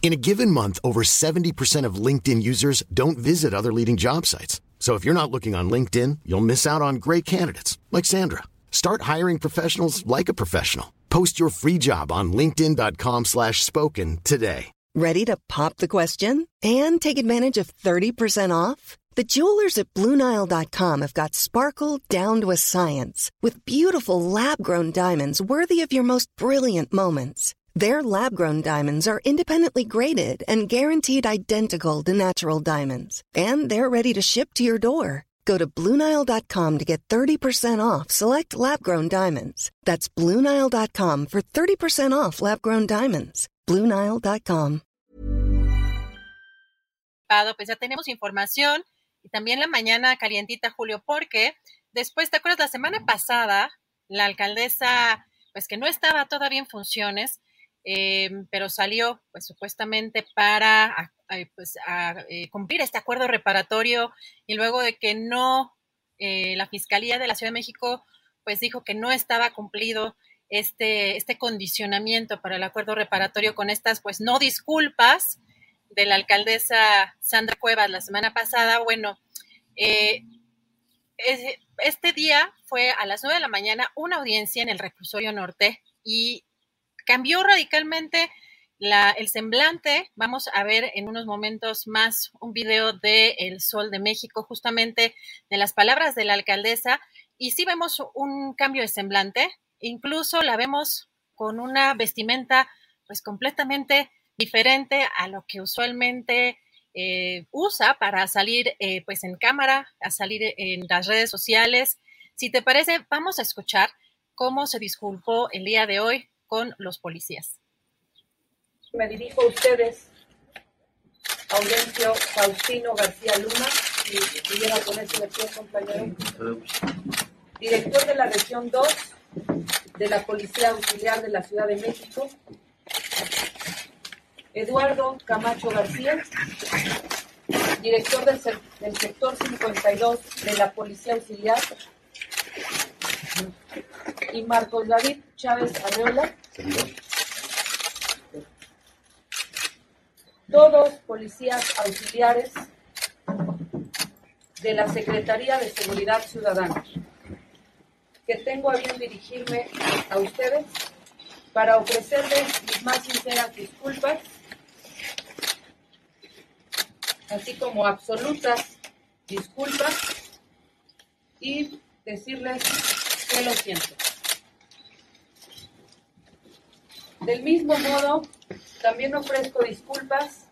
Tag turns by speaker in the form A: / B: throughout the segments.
A: In a given month, over 70% of LinkedIn users don't visit other leading job sites. So if you're not looking on LinkedIn, you'll miss out on great candidates like Sandra. Start hiring professionals like a professional. Post your free job on linkedin.com/spoken today.
B: Ready to pop the question and take advantage of 30% off? The jewelers at BlueNile.com have got sparkle down to a science with beautiful lab-grown diamonds worthy of your most brilliant moments. Their lab-grown diamonds are independently graded and guaranteed identical to natural diamonds, and they're ready to ship to your door. Go to BlueNile.com to get 30% off select lab-grown diamonds. That's BlueNile.com for 30% off lab-grown diamonds. BlueNile.com.
C: Pues ya tenemos información y también la mañana calientita, Julio, porque después, ¿te acuerdas? La semana pasada, la alcaldesa, pues que no estaba todavía en funciones, eh, pero salió pues supuestamente para a, pues, eh, cumplir este acuerdo reparatorio y luego de que no, eh, la Fiscalía de la Ciudad de México pues dijo que no estaba cumplido este, este condicionamiento para el acuerdo reparatorio con estas pues no disculpas de la alcaldesa Sandra Cuevas la semana pasada, bueno, eh, este día fue a las nueve de la mañana una audiencia en el reclusorio norte y cambió radicalmente la, el semblante. Vamos a ver en unos momentos más un video de El Sol de México, justamente de las palabras de la alcaldesa. Y sí vemos un cambio de semblante. Incluso la vemos con una vestimenta pues completamente diferente a lo que usualmente eh, usa para salir eh, pues en cámara, a salir en las redes sociales. Si te parece, vamos a escuchar cómo se disculpó el día de hoy con los policías.
D: Me dirijo a ustedes, Audencio Faustino García Luna, si pudiera ponerse de pie, compañero. Director de la región 2 de la Policía Auxiliar de la Ciudad de México. Eduardo Camacho García, director del sector 52 de la Policía Auxiliar y Marcos David Chávez Arreola. Todos policías auxiliares de la Secretaría de Seguridad Ciudadana, que tengo a bien dirigirme a ustedes para ofrecerles mis más sinceras disculpas, así como absolutas disculpas y decirles que lo siento. Del mismo modo, también ofrezco disculpas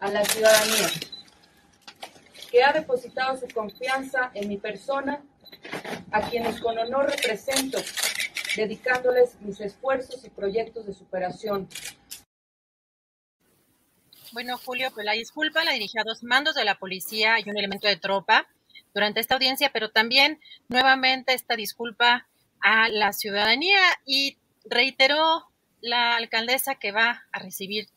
D: a la ciudadanía que ha depositado su confianza en mi persona, a quienes con honor represento, dedicándoles mis esfuerzos y proyectos de superación.
C: Bueno, Julio, pues la disculpa la dirigí a dos mandos de la policía y un elemento de tropa durante esta audiencia, pero también nuevamente esta disculpa a la ciudadanía y reiteró la alcaldesa que va a recibir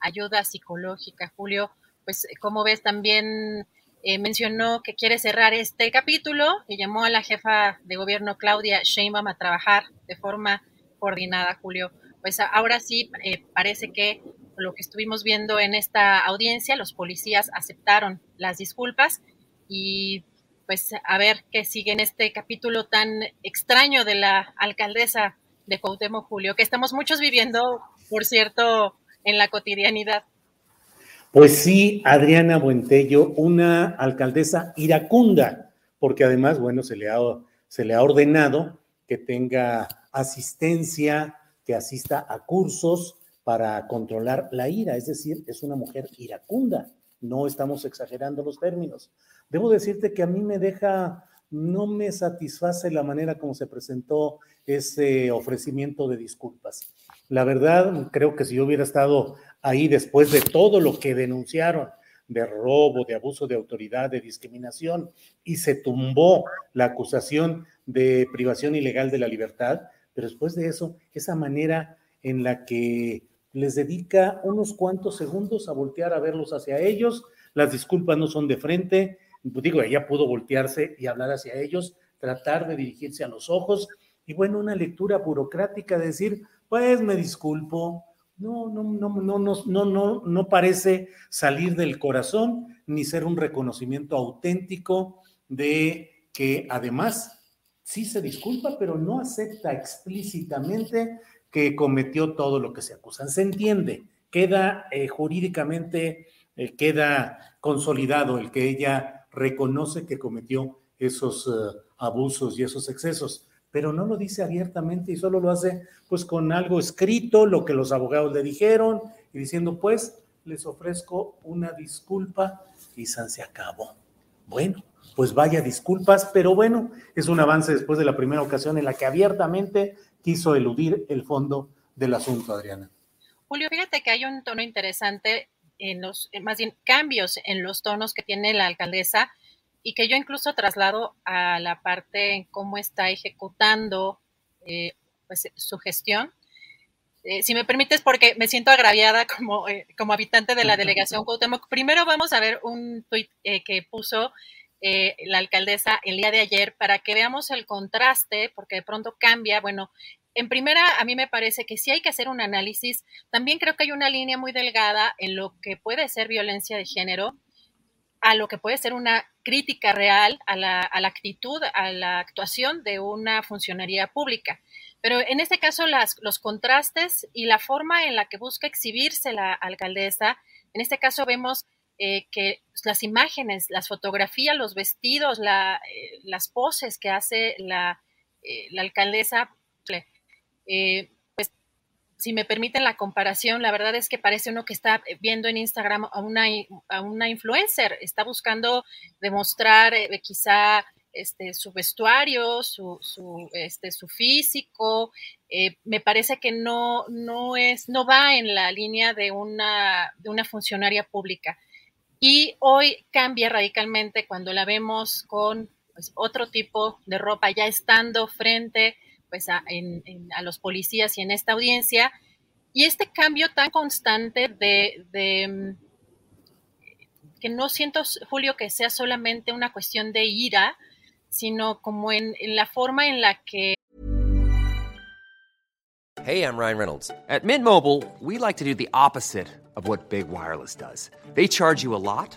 C: ayuda psicológica, Julio, pues como ves también eh, mencionó que quiere cerrar este capítulo y llamó a la jefa de gobierno Claudia Sheinbaum a trabajar de forma coordinada, Julio. Pues ahora sí eh, parece que lo que estuvimos viendo en esta audiencia, los policías aceptaron las disculpas y pues a ver qué sigue en este capítulo tan extraño de la alcaldesa de Cuauhtémoc Julio, que estamos muchos viviendo, por cierto, en la cotidianidad.
E: Pues sí, Adriana Buentello, una alcaldesa iracunda, porque además, bueno, se le ha, se le ha ordenado que tenga asistencia, que asista a cursos para controlar la ira, es decir, es una mujer iracunda, no estamos exagerando los términos. Debo decirte que a mí me deja no me satisface la manera como se presentó ese ofrecimiento de disculpas. La verdad, creo que si yo hubiera estado ahí después de todo lo que denunciaron de robo, de abuso de autoridad, de discriminación, y se tumbó la acusación de privación ilegal de la libertad, pero después de eso, esa manera en la que les dedica unos cuantos segundos a voltear a verlos hacia ellos, las disculpas no son de frente, digo, ella pudo voltearse y hablar hacia ellos, tratar de dirigirse a los ojos, y bueno, una lectura burocrática de decir, pues me disculpo, no, no, no, no, no, no, no, no parece salir del corazón ni ser un reconocimiento auténtico de que además sí se disculpa, pero no acepta explícitamente que cometió todo lo que se acusan. Se entiende, queda eh, jurídicamente, eh, queda consolidado el que ella reconoce que cometió esos eh, abusos y esos excesos pero no lo dice abiertamente y solo lo hace pues con algo escrito, lo que los abogados le dijeron y diciendo pues les ofrezco una disculpa y San se acabó. Bueno, pues vaya disculpas, pero bueno, es un avance después de la primera ocasión en la que abiertamente quiso eludir el fondo del asunto, Adriana.
C: Julio, fíjate que hay un tono interesante en los, más bien cambios en los tonos que tiene la alcaldesa y que yo incluso traslado a la parte en cómo está ejecutando eh, pues, su gestión. Eh, si me permites, porque me siento agraviada como, eh, como habitante de la delegación Cuauhtémoc, primero vamos a ver un tuit que puso la alcaldesa el día de ayer para que veamos el contraste, porque de pronto cambia. Bueno, en primera, a mí me parece que sí hay que hacer un análisis. También creo que hay una línea muy delgada en lo que puede ser violencia de género a lo que puede ser una crítica real a la, actitud, a la actuación de una funcionaría pública. Pero en este caso, las, los contrastes y la forma en la que busca exhibirse la alcaldesa, en este caso vemos eh, que las imágenes, las fotografías, los vestidos, eh, las poses que hace la, eh, la alcaldesa, si me permiten la comparación, la verdad es que parece uno que está viendo en Instagram a una, a una influencer, está buscando demostrar eh, quizá este, su vestuario, su, su, este, su físico. Eh, me parece que no, no, es, no va en la línea de una, de una funcionaria pública. Y hoy cambia radicalmente cuando la vemos con pues, otro tipo de ropa, ya estando frente pues a, los policías y en esta audiencia. Y este cambio tan constante de, mm, que no siento, Julio, que sea solamente una cuestión de ira, sino como en, en la forma en la que...
F: Hey, I'm Ryan Reynolds. At Mint Mobile, we like to do the opposite of what Big Wireless does. They charge you a lot.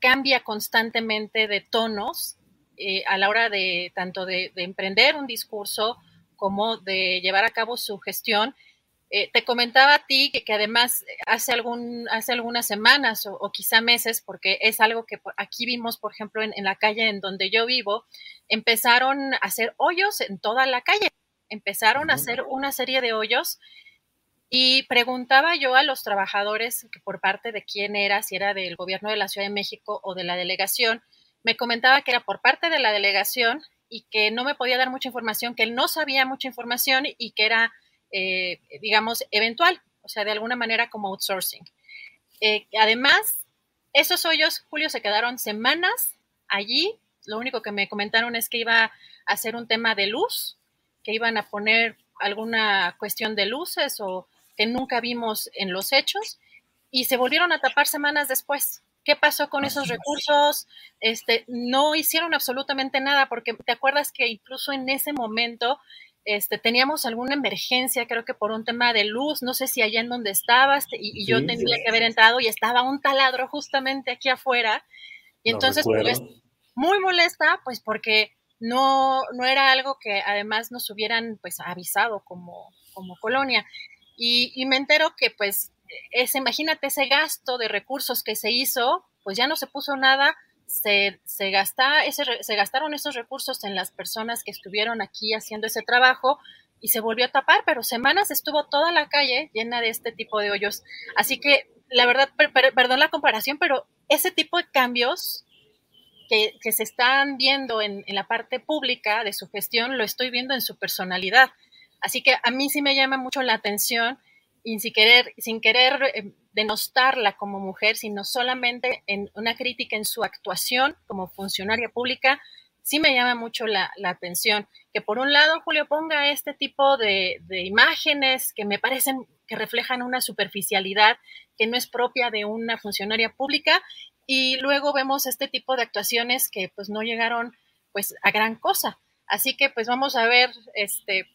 C: Cambia constantemente de tonos eh, a la hora de tanto de, emprender un discurso como de llevar a cabo su gestión. Eh, te comentaba a ti que, además hace, algún, hace algunas semanas o, quizá meses, porque es algo que aquí vimos, por ejemplo, en, en la calle en donde yo vivo, empezaron a hacer hoyos en toda la calle. Empezaron a hacer una serie de hoyos y preguntaba yo a los trabajadores que por parte de quién era, si era del gobierno de la Ciudad de México o de la delegación. Me comentaba que era por parte de la delegación y que no me podía dar mucha información, que él no sabía mucha información y que era, eh, digamos, eventual, o sea, de alguna manera como outsourcing. Eh, además, esos hoyos, Julio, se quedaron semanas allí. Lo único que me comentaron es que iba a hacer un tema de luz, que iban a poner alguna cuestión de luces o que nunca vimos en los hechos y se volvieron a tapar semanas después. ¿Qué pasó con esos recursos? Este, no hicieron absolutamente nada porque te acuerdas que incluso en ese momento este, teníamos alguna emergencia, creo que por un tema de luz, no sé si allá en donde estabas y, yo tenía que haber entrado y estaba un taladro justamente aquí afuera. Y entonces, pues, muy molesta, pues porque no, no era algo que además nos hubieran pues avisado como, como colonia. Y, y me entero que pues es, imagínate ese gasto de recursos que se hizo, pues ya no se puso nada, se, se, gasta, ese, se gastaron esos recursos en las personas que estuvieron aquí haciendo ese trabajo y se volvió a tapar, pero semanas estuvo toda la calle llena de este tipo de hoyos. Así que, la verdad, perdón la comparación, pero ese tipo de cambios que, que se están viendo en, en, la parte pública de su gestión, lo estoy viendo en su personalidad. Así que a mí sí me llama mucho la atención y sin querer, sin querer eh, denostarla como mujer, sino solamente en una crítica en su actuación como funcionaria pública, sí me llama mucho la, atención. Que por un lado Julio ponga este tipo de, imágenes que me parecen que reflejan una superficialidad que no es propia de una funcionaria pública y luego vemos este tipo de actuaciones que pues no llegaron pues a gran cosa. Así que pues vamos a ver este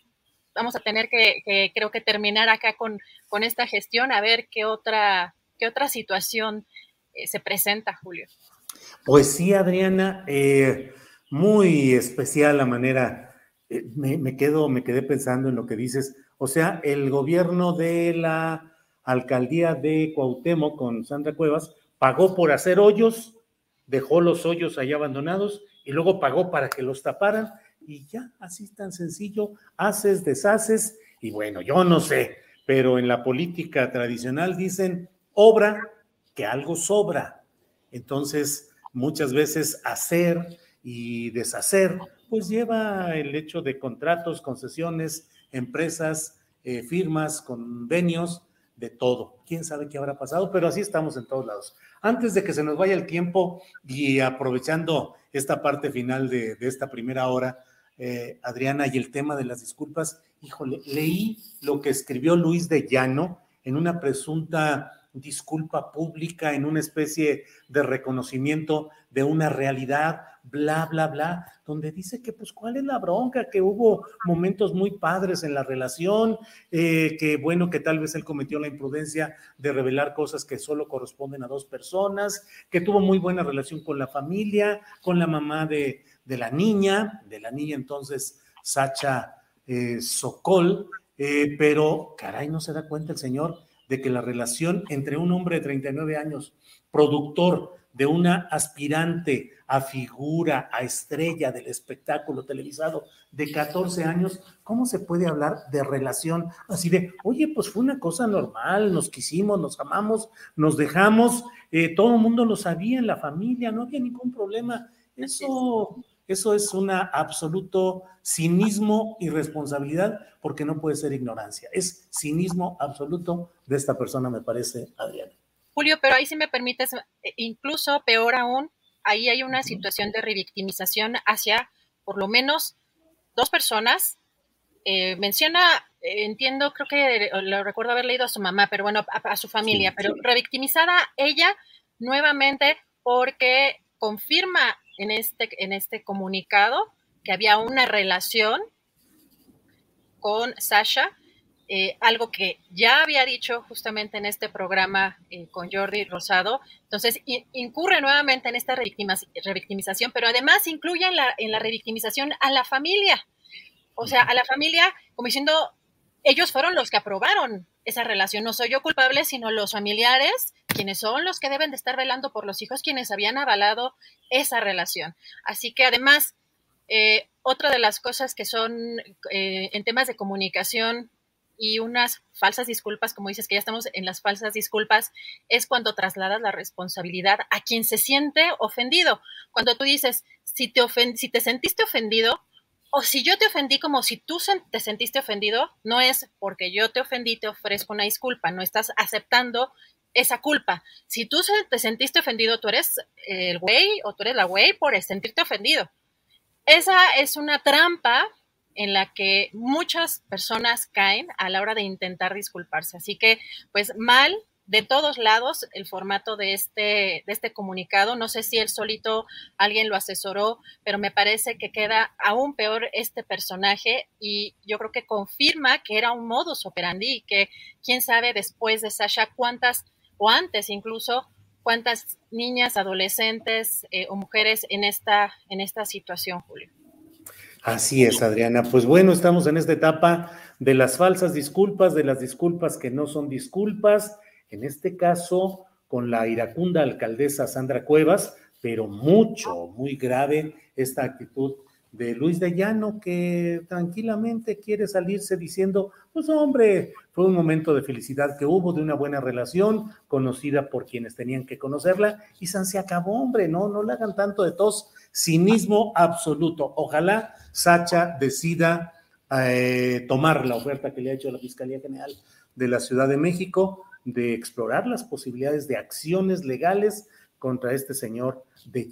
C: vamos a tener que, creo que terminar acá con, con, esta gestión, a ver qué otra, qué otra situación eh, se presenta, Julio.
E: Pues sí, Adriana, eh, muy especial la manera, eh, me, me, quedo, me quedé pensando en lo que dices, o sea, el gobierno de la alcaldía de Cuauhtémoc con Sandra Cuevas pagó por hacer hoyos, dejó los hoyos ahí abandonados y luego pagó para que los taparan y ya, así tan sencillo, haces, deshaces, y bueno, yo no sé, pero en la política tradicional dicen, obra que algo sobra. Entonces, muchas veces hacer y deshacer, pues lleva el hecho de contratos, concesiones, empresas, eh, firmas, convenios, de todo. ¿Quién sabe qué habrá pasado? Pero así estamos en todos lados. Antes de que se nos vaya el tiempo y aprovechando esta parte final de, de esta primera hora, eh, Adriana, y el tema de las disculpas, híjole, leí lo que escribió Luis de Llano en una presunta disculpa pública, en una especie de reconocimiento de una realidad, bla, bla, bla, donde dice que pues cuál es la bronca, que hubo momentos muy padres en la relación, eh, que bueno, que tal vez él cometió la imprudencia de revelar cosas que solo corresponden a dos personas, que tuvo muy buena relación con la familia, con la mamá de, de la niña, de la niña entonces Sacha eh, Sokol, eh, pero caray, no se da cuenta el señor de que la relación entre un hombre de 39 años, productor de una aspirante a figura, a estrella del espectáculo televisado de 14 años, ¿cómo se puede hablar de relación así de, oye, pues fue una cosa normal, nos quisimos, nos amamos, nos dejamos, eh, todo el mundo lo sabía en la familia, no había ningún problema. Eso eso es un absoluto cinismo y responsabilidad porque no puede ser ignorancia. Es cinismo absoluto de esta persona, me parece, Adriana.
C: Julio, pero ahí si me permites, eh, incluso peor aún, ahí hay una situación de revictimización hacia por lo menos dos personas. Eh, menciona, eh, entiendo, creo que lo recuerdo haber leído a su mamá, pero bueno, a, su familia, pero revictimizada ella nuevamente porque confirma en este, en este comunicado que había una relación con Sasha, eh, algo que ya había dicho justamente en este programa eh, con Jordi Rosado. Entonces, incurre nuevamente en esta revictimización, pero además incluye en la, en la revictimización a la familia. O sea, a la familia como diciendo, ellos fueron los que aprobaron esa relación. No soy yo culpable, sino los familiares, quienes son los que deben de estar velando por los hijos, quienes habían avalado esa relación. Así que además, eh, otra de las cosas que son eh, en temas de comunicación y unas falsas disculpas, como dices que ya estamos en las falsas disculpas, es cuando trasladas la responsabilidad a quien se siente ofendido. Cuando tú dices, si te, si te sentiste ofendido, o si yo te ofendí como si tú te sentiste ofendido, no es porque yo te ofendí, te ofrezco una disculpa, no estás aceptando esa culpa. Si tú te sentiste ofendido, tú eres el güey o tú eres la güey por sentirte ofendido. Esa es una trampa en la que muchas personas caen a la hora de intentar disculparse. Así que, pues mal de todos lados el formato de este, de este comunicado. No sé si él solito alguien lo asesoró, pero me parece que queda aún peor este personaje y yo creo que confirma que era un modus operandi y que quién sabe después de Sasha cuántas o antes incluso cuántas niñas, adolescentes eh, o mujeres en esta, en esta situación, Julio.
E: Así es, Adriana. Pues bueno, estamos en esta etapa de las falsas disculpas, de las disculpas que no son disculpas en este caso con la iracunda alcaldesa Sandra Cuevas, pero mucho, muy grave esta actitud de Luis de Llano, que tranquilamente quiere salirse diciendo, pues hombre, fue un momento de felicidad que hubo, de una buena relación, conocida por quienes tenían que conocerla, y San se acabó, hombre, no, no le hagan tanto de tos, cinismo absoluto. Ojalá Sacha decida eh, tomar la oferta que le ha hecho la Fiscalía General de la Ciudad de México de explorar las posibilidades de acciones legales contra este señor de